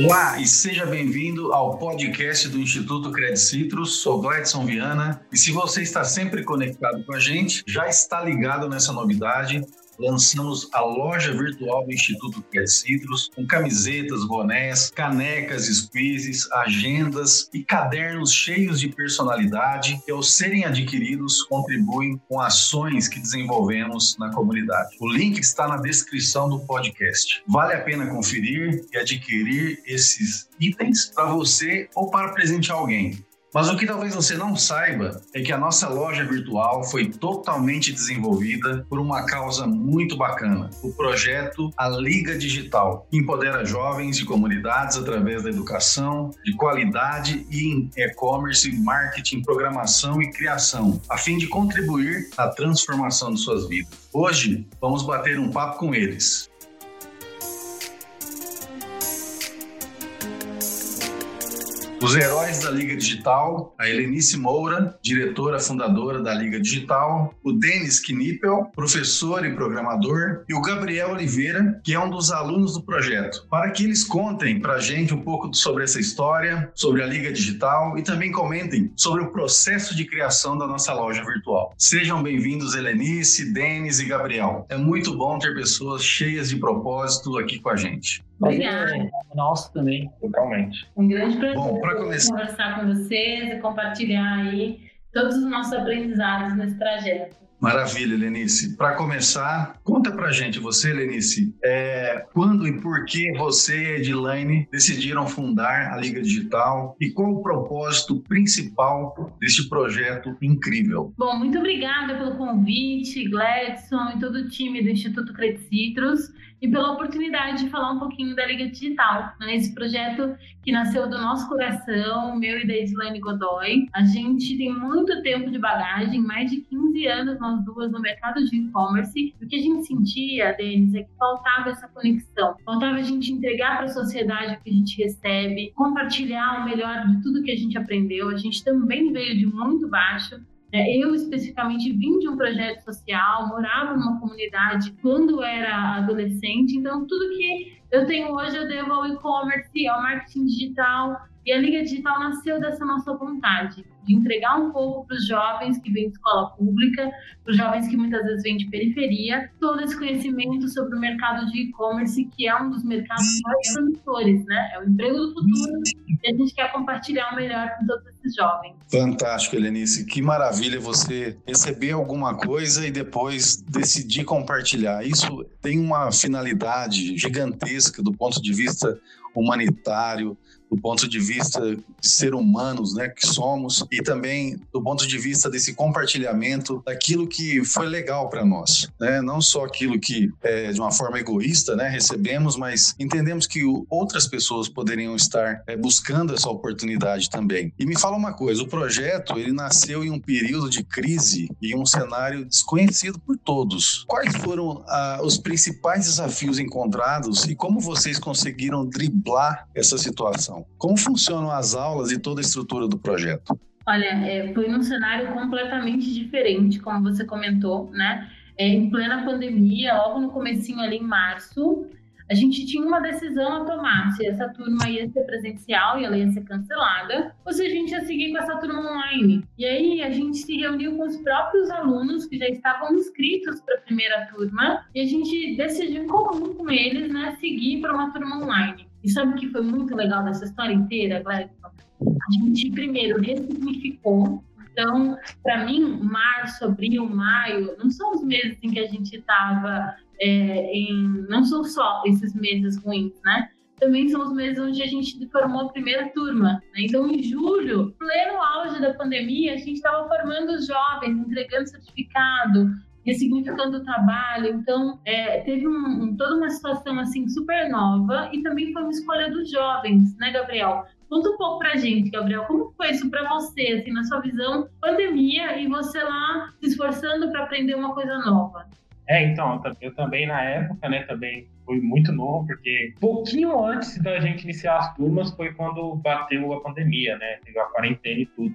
Olá e seja bem-vindo ao podcast do Instituto Credit Citrus. Sou Gladson Viana e se você está sempre conectado com a gente, já está ligado nessa novidade lançamos a loja virtual do Instituto Citrus com camisetas, bonés, canecas, squeezes, agendas e cadernos cheios de personalidade que, ao serem adquiridos, contribuem com ações que desenvolvemos na comunidade. O link está na descrição do podcast. Vale a pena conferir e adquirir esses itens para você ou para presentear alguém. Mas o que talvez você não saiba é que a nossa loja virtual foi totalmente desenvolvida por uma causa muito bacana, o projeto A Liga Digital, que empodera jovens e comunidades através da educação de qualidade e em e-commerce, marketing, programação e criação, a fim de contribuir à transformação de suas vidas. Hoje, vamos bater um papo com eles. Os heróis da Liga Digital, a Helenice Moura, diretora fundadora da Liga Digital, o Denis Knippel, professor e programador, e o Gabriel Oliveira, que é um dos alunos do projeto, para que eles contem para a gente um pouco sobre essa história, sobre a Liga Digital e também comentem sobre o processo de criação da nossa loja virtual. Sejam bem-vindos, Helenice, Denis e Gabriel. É muito bom ter pessoas cheias de propósito aqui com a gente. Obrigada. É nosso também. Totalmente. Um grande prazer Bom, começar... conversar com vocês e compartilhar aí todos os nossos aprendizados nesse trajeto. Maravilha, Lenice. Para começar, conta pra gente, você, Lenice, é, quando e por que você e a Edilane decidiram fundar a Liga Digital e qual o propósito principal deste projeto incrível? Bom, muito obrigada pelo convite, Gladson e todo o time do Instituto Credit Citrus e pela oportunidade de falar um pouquinho da Liga Digital, né? esse projeto que nasceu do nosso coração, meu e da Islane Godoy. A gente tem muito tempo de bagagem, mais de 15 anos nós duas no mercado de e-commerce. O que a gente sentia, Denis, é que faltava essa conexão, faltava a gente entregar para a sociedade o que a gente recebe, compartilhar o melhor de tudo que a gente aprendeu. A gente também veio de muito baixo, eu, especificamente, vim de um projeto social, morava numa comunidade quando era adolescente, então tudo que eu tenho hoje eu devo ao e-commerce, ao marketing digital, e a Liga Digital nasceu dessa nossa vontade de entregar um pouco para os jovens que vêm de escola pública, para os jovens que muitas vezes vêm de periferia, todo esse conhecimento sobre o mercado de e-commerce, que é um dos mercados mais promissores, né? É o emprego do futuro e a gente quer compartilhar o melhor com todos esses jovens. Fantástico, Helenice. Que maravilha você receber alguma coisa e depois decidir compartilhar. Isso tem uma finalidade gigantesca do ponto de vista humanitário, do ponto de vista de ser humanos, né, que somos, e também do ponto de vista desse compartilhamento daquilo que foi legal para nós, né, não só aquilo que é, de uma forma egoísta, né, recebemos, mas entendemos que outras pessoas poderiam estar é, buscando essa oportunidade também. E me fala uma coisa, o projeto ele nasceu em um período de crise e um cenário desconhecido por todos. Quais foram os principais desafios encontrados e como vocês conseguiram driblar essa situação? Como funcionam as aulas e toda a estrutura do projeto? Olha, é, foi num cenário completamente diferente, como você comentou, né? É, em plena pandemia, logo no comecinho ali em março, a gente tinha uma decisão a tomar se essa turma ia ser presencial e ela ia ser cancelada, ou se a gente ia seguir com essa turma online. E aí a gente se reuniu com os próprios alunos que já estavam inscritos para a primeira turma e a gente decidiu em comum com eles, né, seguir para uma turma online. E sabe o que foi muito legal dessa história inteira, Gladson? A gente primeiro ressignificou. Então, para mim, março, abril, maio, não são os meses em que a gente estava é, em. Não são só esses meses ruins, né? Também são os meses onde a gente formou a primeira turma. Né? Então, em julho, pleno auge da pandemia, a gente estava formando os jovens, entregando certificado, ressignificando o trabalho. Então, é, teve um, um, toda uma situação assim super nova e também foi uma escolha dos jovens, né, Gabriel? Conta um pouco pra gente, Gabriel, como foi isso para você, assim, na sua visão, pandemia e você lá se esforçando para aprender uma coisa nova? É, então, eu também na época, né, também foi muito novo, porque pouquinho antes da gente iniciar as turmas foi quando bateu a pandemia, né, a quarentena e tudo.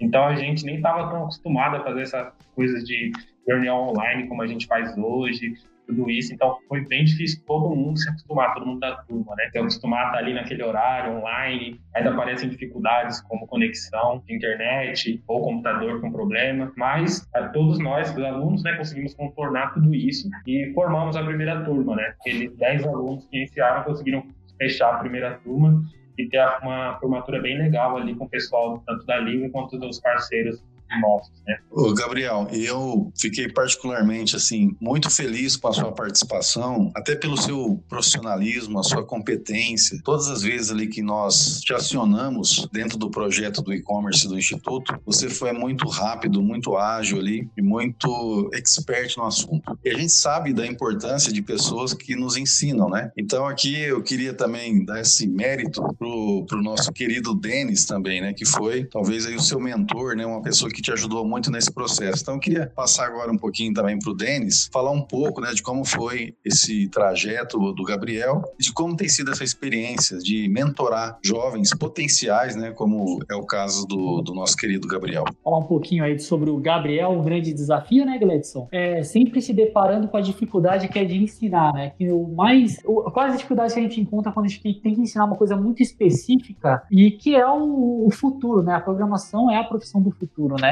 Então a gente nem estava tão acostumado a fazer essas coisas de reunião online como a gente faz hoje. tudo isso. Então foi bem difícil todo mundo se acostumar, todo mundo da turma, né? Se acostumar a estar ali naquele horário, online. Ainda aparecem dificuldades como conexão de internet ou computador com problema, mas todos nós, os alunos, né, conseguimos contornar tudo isso e formamos a primeira turma, né? Aqueles 10 alunos que iniciaram conseguiram fechar a primeira turma e ter uma formatura bem legal ali com o pessoal tanto da Liga quanto dos parceiros nossos, né? Ô, Gabriel, eu fiquei particularmente assim muito feliz com a sua participação, até pelo seu profissionalismo, a sua competência. Todas as vezes ali que nós te acionamos dentro do projeto do e-commerce do instituto, você foi muito rápido, muito ágil ali e muito expert no assunto. E a gente sabe da importância de pessoas que nos ensinam, né? Então aqui eu queria também dar esse mérito pro, pro nosso querido Denis também, né? Que foi talvez aí o seu mentor, né? Uma pessoa que te ajudou muito nesse processo. Então, eu queria passar agora um pouquinho também para o Denis, falar um pouco né, de como foi esse trajeto do Gabriel de como tem sido essa experiência de mentorar jovens potenciais, né, como é o caso do, do nosso querido Gabriel. Falar um pouquinho aí sobre o Gabriel, um grande desafio, né, Gledson? É sempre se deparando com a dificuldade que é de ensinar, né? Que o mais, o, quais as dificuldades que a gente encontra quando a gente tem que ensinar uma coisa muito específica e que é o, o futuro, né? A programação é a profissão do futuro, né?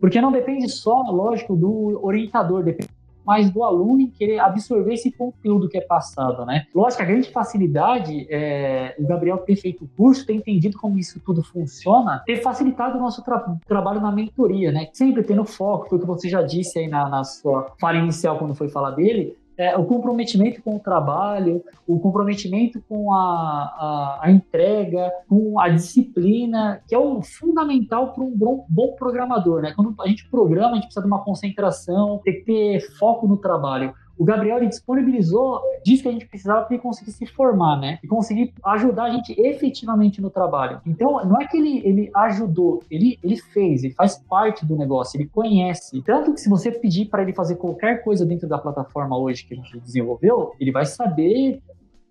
Porque não depende só, lógico, do orientador, depende mais do aluno em querer absorver esse conteúdo que é passado, né? Lógico, a grande facilidade, é, o Gabriel ter feito o curso, ter entendido como isso tudo funciona, ter facilitado o nosso tra trabalho na mentoria, né? Sempre tendo foco, foi o que você já disse aí na, na sua fala inicial quando foi falar dele, é, o comprometimento com o trabalho, o comprometimento com a, a, a, entrega, com a disciplina, que é o fundamental para um bom, bom, programador. Né? Quando a gente programa, a gente precisa de uma concentração, que ter foco no trabalho o Gabriel ele disponibilizou, disse que a gente precisava para ele conseguir se formar, né? E conseguir ajudar a gente efetivamente no trabalho. Então, não é que ele, ele ajudou, ele, ele fez, ele faz parte do negócio, ele conhece. Tanto que se você pedir para ele fazer qualquer coisa dentro da plataforma hoje que a gente desenvolveu, ele vai saber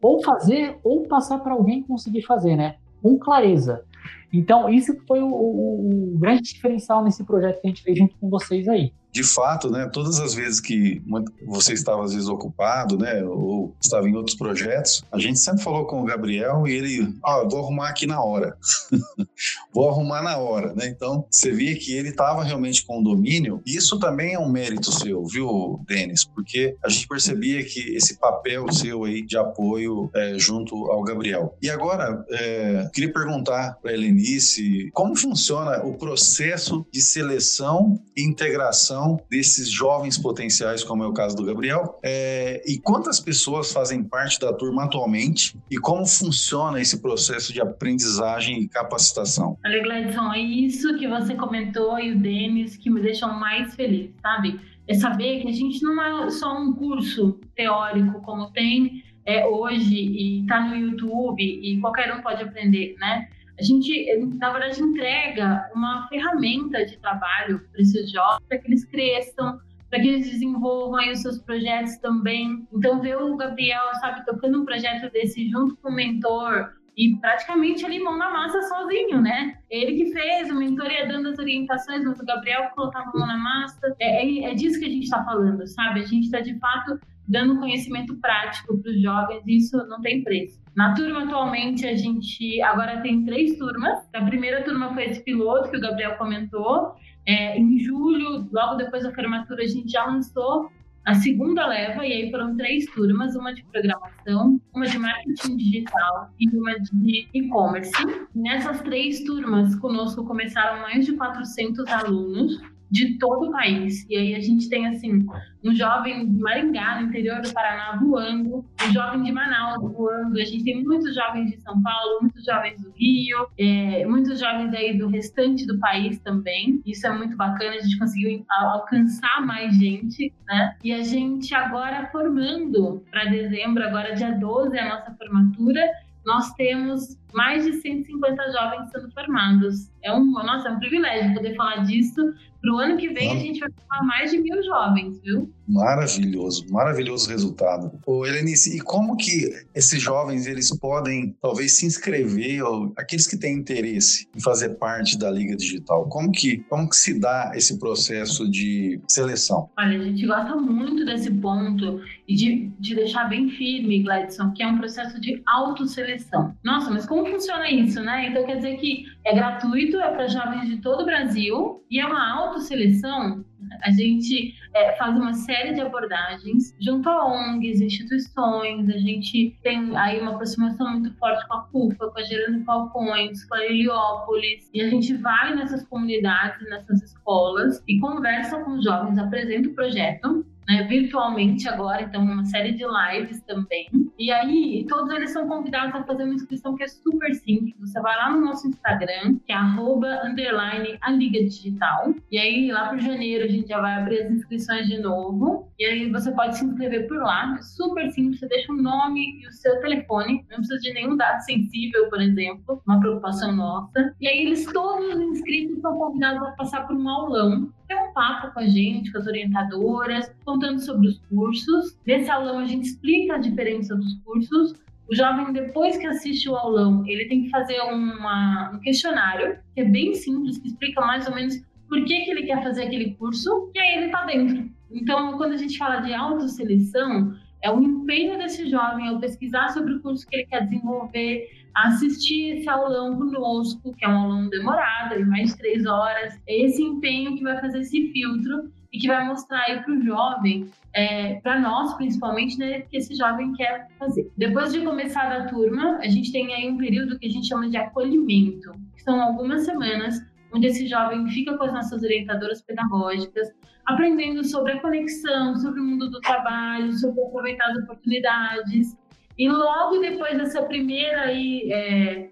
ou fazer ou passar para alguém conseguir fazer, né? Com clareza. Então, isso foi o, o, o grande diferencial nesse projeto que a gente fez junto com vocês aí de fato, né, todas as vezes que você estava às vezes ocupado, né, ou estava em outros projetos, a gente sempre falou com o Gabriel e ele, ó, oh, vou arrumar aqui na hora. vou arrumar na hora, né? Então, você via que ele estava realmente com o domínio. Isso também é um mérito seu, viu, Denis? Porque a gente percebia que esse papel seu aí de apoio é, junto ao Gabriel. E agora, é, queria perguntar para Helenice como funciona o processo de seleção e integração desses jovens potenciais, como é o caso do Gabriel, é, e quantas pessoas fazem parte da turma atualmente e como funciona esse processo de aprendizagem e capacitação? Olha, Gladson, é isso que você comentou e o Denis que me deixam mais feliz, sabe? É saber que a gente não é só um curso teórico como tem é, hoje e está no YouTube e qualquer um pode aprender, né? A gente, na verdade, entrega uma ferramenta de trabalho para esses jovens, para que eles cresçam, para que eles desenvolvam aí os seus projetos também. Então, ver o Gabriel, sabe, tocando um projeto desse junto com o mentor, e praticamente ali mão na massa sozinho, né? Ele que fez, o mentor ia dando as orientações, mas o Gabriel colocava a mão na massa. É, é, é disso que a gente está falando, sabe? A gente está, de fato, dando conhecimento prático para os jovens, isso não tem preço. Na turma atualmente a gente agora tem três turmas. A primeira turma foi esse piloto que o Gabriel comentou. É, em julho, logo depois da formatura, a gente já lançou a segunda leva, e aí foram três turmas, uma de programação, uma de marketing digital e uma de e-commerce. Nessas três turmas, conosco começaram mais de 400 alunos, de todo o país. E aí a gente tem, assim, um jovem de Maringá, no interior do Paraná, voando, um jovem de Manaus voando, a gente tem muitos jovens de São Paulo, muitos jovens do Rio, é, muitos jovens aí do restante do país também. Isso é muito bacana, a gente conseguiu alcançar mais gente, né? E a gente agora formando para dezembro, agora dia 12 é a nossa formatura, nós temos mais de 150 jovens sendo formados. É um, nossa, é um privilégio poder falar disso Para o ano que vem, a gente vai formar mais de mil jovens, viu? Maravilhoso, maravilhoso resultado. Ô, Helenice, e como que esses jovens eles podem talvez se inscrever, ou aqueles que têm interesse em fazer parte da Liga Digital, como que, como que se dá esse processo de seleção? Olha, a gente gosta muito desse ponto e de, de deixar bem firme, Gladson, que é um processo de autoseleção. Nossa, mas como funciona isso, né? Então quer dizer que é gratuito, é para jovens de todo o Brasil e é uma autoseleção. A gente é, faz uma série de abordagens junto a ONGs, instituições, a gente tem aí uma aproximação muito forte com a CUFA, com a Gerando Falcões, com a Heliópolis, e a gente vai nessas comunidades, nessas escolas e conversa com os jovens, apresenta o projeto, né, virtualmente agora, então uma série de lives também. E aí, todos eles são convidados a fazer uma inscrição que é super simples. Você vai lá no nosso Instagram, que é arroba, underline, a Liga Digital. E aí, lá para janeiro, a gente já vai abrir as inscrições de novo. E aí, você pode se inscrever por lá. É super simples. Você deixa o nome e o seu telefone. Não precisa de nenhum dado sensível, por exemplo. Uma preocupação nossa. E aí, eles, todos os inscritos, são convidados a passar por um aulão ter um papo com a gente, com as orientadoras, contando sobre os cursos. Nesse aulão a gente explica a diferença dos cursos. O jovem, depois que assiste o aulão, ele tem que fazer uma, um questionário, que é bem simples, que explica mais ou menos por que, que ele quer fazer aquele curso, e aí ele está dentro. Então, quando a gente fala de autoseleção, é o empenho desse jovem ao pesquisar sobre o curso que ele quer desenvolver, assistir esse aulão conosco, que é um aulão demorado, de mais de três horas. É esse empenho que vai fazer esse filtro e que vai mostrar aí para o jovem, é, para nós principalmente, né, que esse jovem quer fazer. Depois de começar a turma, a gente tem aí um período que a gente chama de acolhimento, que são algumas semanas onde esse jovem fica com as nossas orientadoras pedagógicas, aprendendo sobre a conexão, sobre o mundo do trabalho, sobre aproveitar as oportunidades, e logo depois dessa primeira aí, é,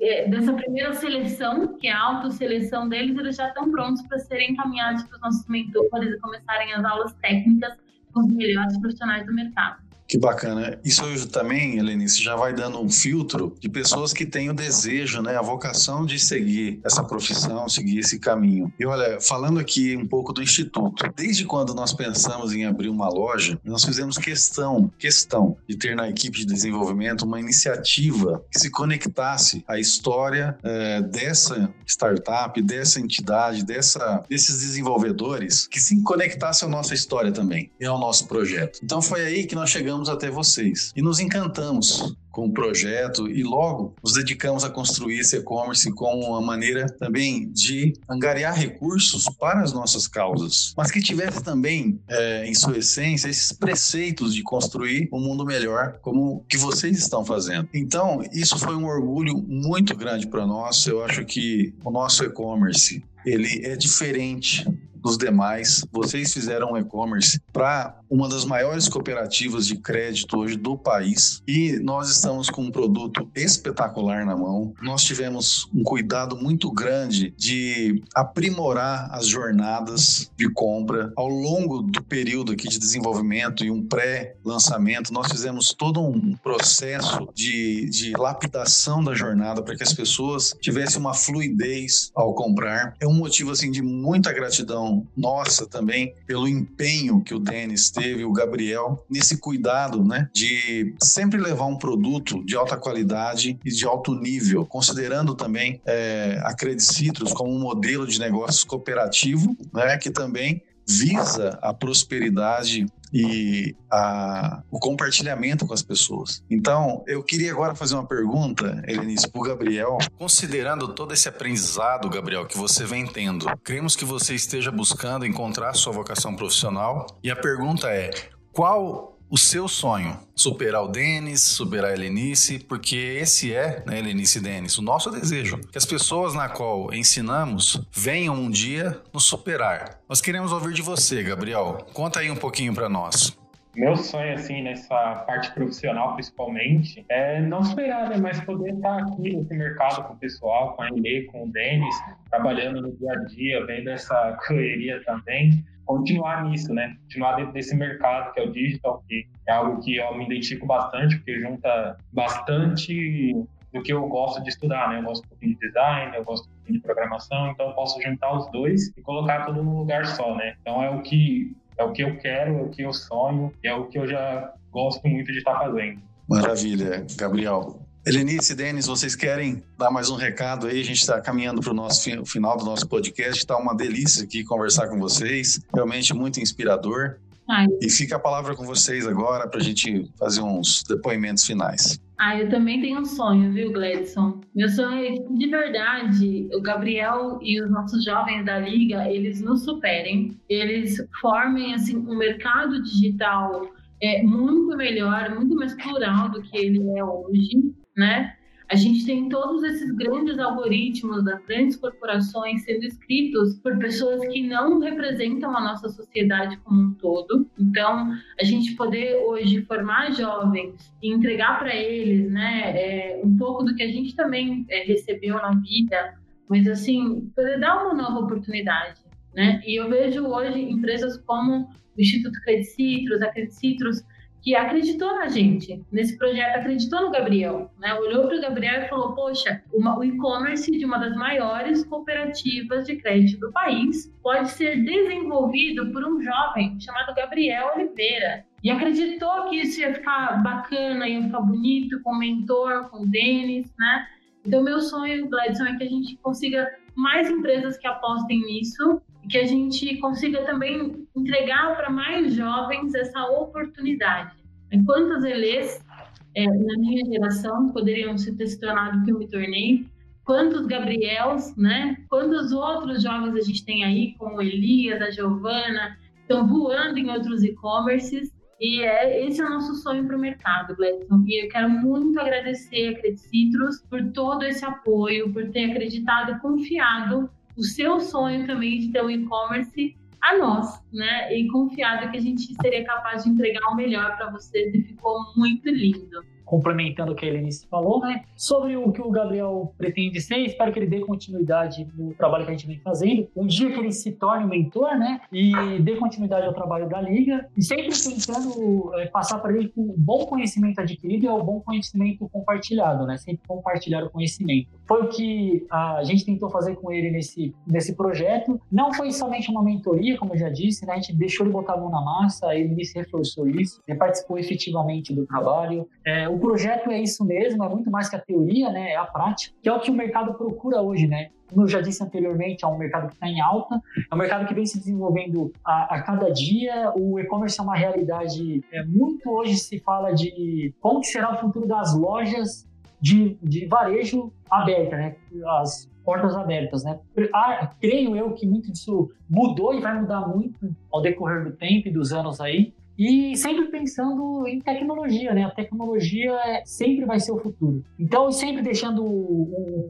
é, dessa primeira seleção, que é a autoseleção deles, eles já estão prontos para serem encaminhados para os nossos mentores e começarem as aulas técnicas com os melhores profissionais do mercado. Que bacana. Isso também, Helenice, já vai dando um filtro de pessoas que têm o desejo, né, a vocação de seguir essa profissão, seguir esse caminho. E olha, falando aqui um pouco do Instituto, desde quando nós pensamos em abrir uma loja, nós fizemos questão, questão de ter na equipe de desenvolvimento uma iniciativa que se conectasse à história é, dessa startup, dessa entidade, dessa, desses desenvolvedores, que se conectasse à nossa história também e ao nosso projeto. Então foi aí que nós chegamos chegamos até vocês e nos encantamos com o projeto e logo nos dedicamos a construir esse e-commerce como uma maneira também de angariar recursos para as nossas causas, mas que tivesse também é, em sua essência esses preceitos de construir um mundo melhor como que vocês estão fazendo. Então isso foi um orgulho muito grande para nós. Eu acho que o nosso e-commerce ele é diferente dos demais. Vocês fizeram um e-commerce para uma das maiores cooperativas de crédito hoje do país e nós estamos com um produto espetacular na mão. Nós tivemos um cuidado muito grande de aprimorar as jornadas de compra ao longo do período aqui de desenvolvimento e um pré-lançamento. Nós fizemos todo um processo de, de lapidação da jornada para que as pessoas tivessem uma fluidez ao comprar. É um motivo assim de muita gratidão nossa também pelo empenho que o Denis teve, o Gabriel, nesse cuidado, né, de sempre levar um produto de alta qualidade e de alto nível, considerando também é, a Credit Citrus como um modelo de negócios cooperativo, né, que também visa a prosperidade e a, o compartilhamento com as pessoas. Então, eu queria agora fazer uma pergunta, Helenice, para o Gabriel. Considerando todo esse aprendizado, Gabriel, que você vem tendo, cremos que você esteja buscando encontrar sua vocação profissional. E a pergunta é: qual o seu sonho, superar o Denis, superar a Helenice, porque esse é, né, Helenice e Denis, o nosso desejo. Que as pessoas na qual ensinamos venham um dia nos superar. Nós queremos ouvir de você, Gabriel. Conta aí um pouquinho para nós. Meu sonho, assim, nessa parte profissional, principalmente, é não superar, né, mas poder estar aqui nesse mercado com o pessoal, com a Elê, com o Denis, trabalhando no dia a dia, vendo essa correria também continuar nisso, né? Continuar dentro desse mercado que é o digital, que é algo que eu me identifico bastante, porque junta bastante do que eu gosto de estudar, né? Eu gosto um pouquinho de design, eu gosto um pouquinho de programação, então eu posso juntar os dois e colocar tudo num lugar só, né? Então é o que é o que eu quero, é o que eu sonho, é o que eu já gosto muito de estar fazendo. Maravilha, Gabriel. Helenice e Denis, vocês querem dar mais um recado aí? A gente está caminhando para o nosso final do nosso podcast. Está uma delícia aqui conversar com vocês. Realmente muito inspirador. Ai. E fica a palavra com vocês agora para a gente fazer uns depoimentos finais. Ah, eu também tenho um sonho, viu, Gledson? Meu sonho é que, de verdade, o Gabriel e os nossos jovens da Liga, eles nos superem, eles formem, assim, um mercado digital é, muito melhor, muito mais plural do que ele é hoje, né? A gente tem todos esses grandes algoritmos das grandes corporações sendo escritos por pessoas que não representam a nossa sociedade como um todo. Então, a gente poder hoje formar jovens e entregar para eles, né, é, um pouco do que a gente também é, recebeu na vida, mas assim, poder dar uma nova oportunidade, né? E eu vejo hoje empresas como o Instituto Credit Citrus, a Credit Citrus que acreditou na gente, nesse projeto, acreditou no Gabriel, né? Olhou para o Gabriel e falou: Poxa, uma, o e-commerce de uma das maiores cooperativas de crédito do país pode ser desenvolvido por um jovem chamado Gabriel Oliveira. E acreditou que isso ia ficar bacana, ia ficar bonito com o mentor, com o Denis, né? Então, meu sonho, Gladson, é que a gente consiga mais empresas que apostem nisso e que a gente consiga também entregar para mais jovens essa oportunidade. Quantas Elês é, na minha geração poderiam ter se tornado o que eu me tornei? Quantos Gabriels, né? Quantos outros jovens a gente tem aí, como Elias, a Giovana, estão voando em outros e-commerces e é, esse é o nosso sonho para o mercado, Gledson. E eu quero muito agradecer a Credit Citrus por todo esse apoio, por ter acreditado confiado o seu sonho também de ter um e-commerce a nós, né? E confiado que a gente seria capaz de entregar o melhor para vocês e ficou muito lindo complementando o que a Helenice falou, né? Sobre o que o Gabriel pretende ser, espero que ele dê continuidade no trabalho que a gente vem fazendo. Um dia que ele se torne um mentor, né? E dê continuidade ao trabalho da Liga. E sempre tentando é, passar para ele o bom conhecimento adquirido e o bom conhecimento compartilhado, né? Sempre compartilhar o conhecimento. Foi o que a gente tentou fazer com ele nesse, nesse projeto. Não foi somente uma mentoria, como eu já disse, né? A gente deixou ele botar a mão na massa, ele me reforçou isso, ele participou efetivamente do trabalho. É, o projeto é isso mesmo, é muito mais que a teoria, né? É a prática, que é o que o mercado procura hoje, né? Como eu já disse anteriormente, é um mercado que está em alta, é um mercado que vem se desenvolvendo a, a cada dia. O e-commerce é uma realidade. É, muito hoje se fala de como será o futuro das lojas de, de varejo aberta, né? As portas abertas, né? Ah, creio eu que muito disso mudou e vai mudar muito ao decorrer do tempo e dos anos aí. E sempre pensando em tecnologia, né? A tecnologia sempre vai ser o futuro. Então, sempre deixando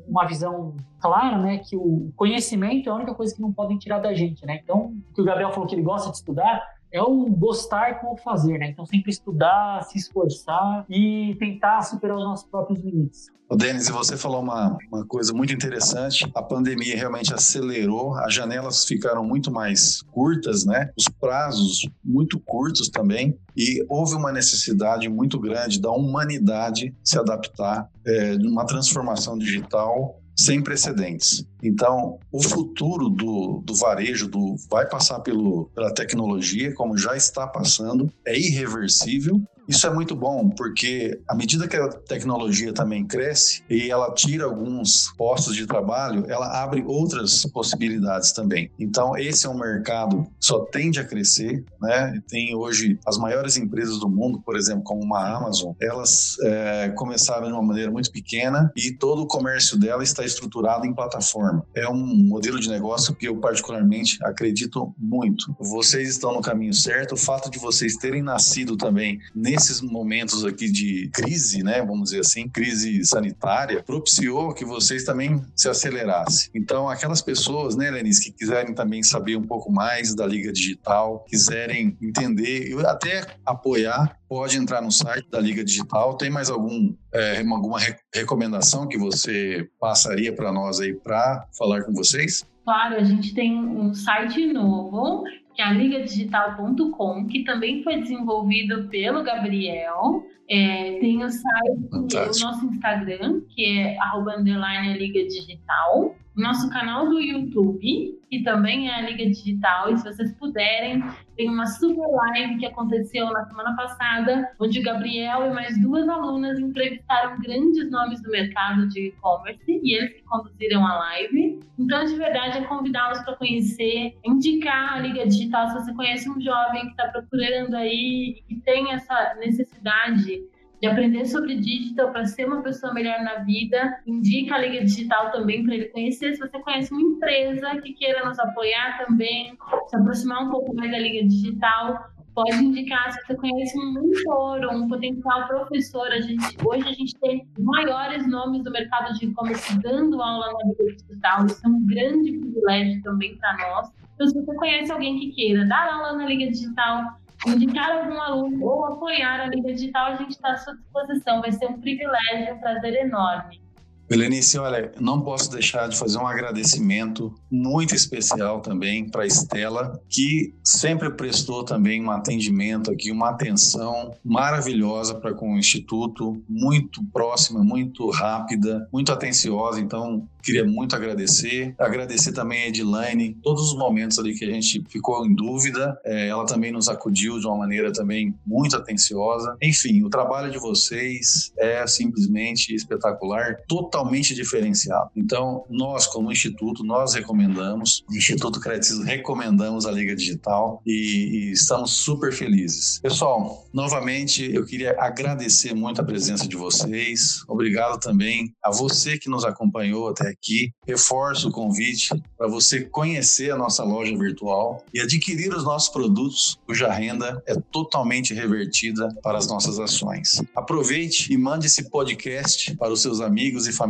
uma visão clara, né? Que o conhecimento é a única coisa que não podem tirar da gente, né? Então, o que o Gabriel falou que ele gosta de estudar, é o gostar com o fazer, né? Então sempre estudar, se esforçar e tentar superar os nossos próprios limites. O Denis, você falou uma, uma coisa muito interessante. A pandemia realmente acelerou, as janelas ficaram muito mais curtas, né? Os prazos muito curtos também. E houve uma necessidade muito grande da humanidade se adaptar é, numa transformação digital sem precedentes. Então, o futuro do, do varejo do, vai passar pelo, pela tecnologia, como já está passando, é irreversível isso é muito bom, porque à medida que a tecnologia também cresce e ela tira alguns postos de trabalho, ela abre outras possibilidades também. Então, esse é um mercado que só tende a crescer, né? Tem hoje as maiores empresas do mundo, por exemplo, como uma Amazon, elas é, começaram de uma maneira muito pequena e todo o comércio dela está estruturado em plataforma. É um modelo de negócio que eu particularmente acredito muito. Vocês estão no caminho certo. O fato de vocês terem nascido também nesse nesses momentos aqui de crise, né, vamos dizer assim, crise sanitária, propiciou que vocês também se acelerassem. Então, aquelas pessoas, né, Lenis, que quiserem também saber um pouco mais da Liga Digital, quiserem entender e até apoiar, pode entrar no site da Liga Digital. Tem mais algum é, alguma re recomendação que você passaria para nós aí para falar com vocês? Claro, a gente tem um site novo é a ligadigital.com, que também foi desenvolvido pelo Gabriel, É, tem o site, Fantástico. o nosso Instagram, que é arroba underline Liga Digital nosso canal do YouTube, que também é a Liga Digital, e se vocês puderem, tem uma super live que aconteceu na semana passada, onde Gabriel e mais duas alunas entrevistaram grandes nomes do mercado de e-commerce e eles que conduziram a live. Então, de verdade, é convidá-los para conhecer, indicar a Liga Digital se você conhece um jovem que está procurando aí e que tem essa necessidade de aprender sobre digital para ser uma pessoa melhor na vida. Indica a Liga Digital também para ele conhecer. Se você conhece uma empresa que queira nos apoiar também, se aproximar um pouco mais da Liga Digital, pode indicar. Se você conhece um mentor ou um potencial professor, a gente, hoje a gente tem maiores nomes do mercado de e-commerce dando aula na Liga Digital. Isso é um grande privilégio também para nós. Então, se você conhece alguém que queira dar aula na Liga Digital, indicar algum aluno ou apoiar a Liga Digital, a gente está à sua disposição. Vai ser um privilégio, um prazer enorme. Belenice, olha, não posso deixar de fazer um agradecimento muito especial também para Estela, que sempre prestou também um atendimento aqui, uma atenção maravilhosa para com o Instituto, muito próxima, muito rápida, muito atenciosa. Então, queria muito agradecer. Agradecer também a Edilane, todos os momentos ali que a gente ficou em dúvida, é, ela também nos acudiu de uma maneira também muito atenciosa. Enfim, o trabalho de vocês é simplesmente espetacular, totalmente diferenciado. Então, nós, como Instituto, nós recomendamos, Instituto Crédito recomendamos a Liga Digital e, e estamos super felizes. Pessoal, novamente, eu queria agradecer muito a presença de vocês. Obrigado também a você que nos acompanhou até aqui. Reforço o convite para você conhecer a nossa loja virtual e adquirir os nossos produtos, cuja renda é totalmente revertida para as nossas ações. Aproveite e mande esse podcast para os seus amigos e familiares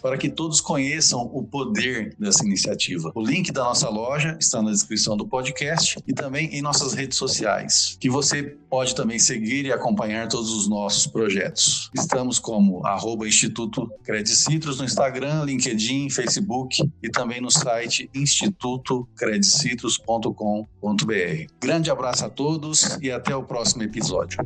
para que todos conheçam o poder dessa iniciativa. O link da nossa loja está na descrição do podcast e também em nossas redes sociais, que você pode também seguir e acompanhar todos os nossos projetos. Estamos como arroba Instituto Credicitrus no Instagram, LinkedIn, Facebook e também no site institutocredicitrus.com.br. Grande abraço a todos e até o próximo episódio.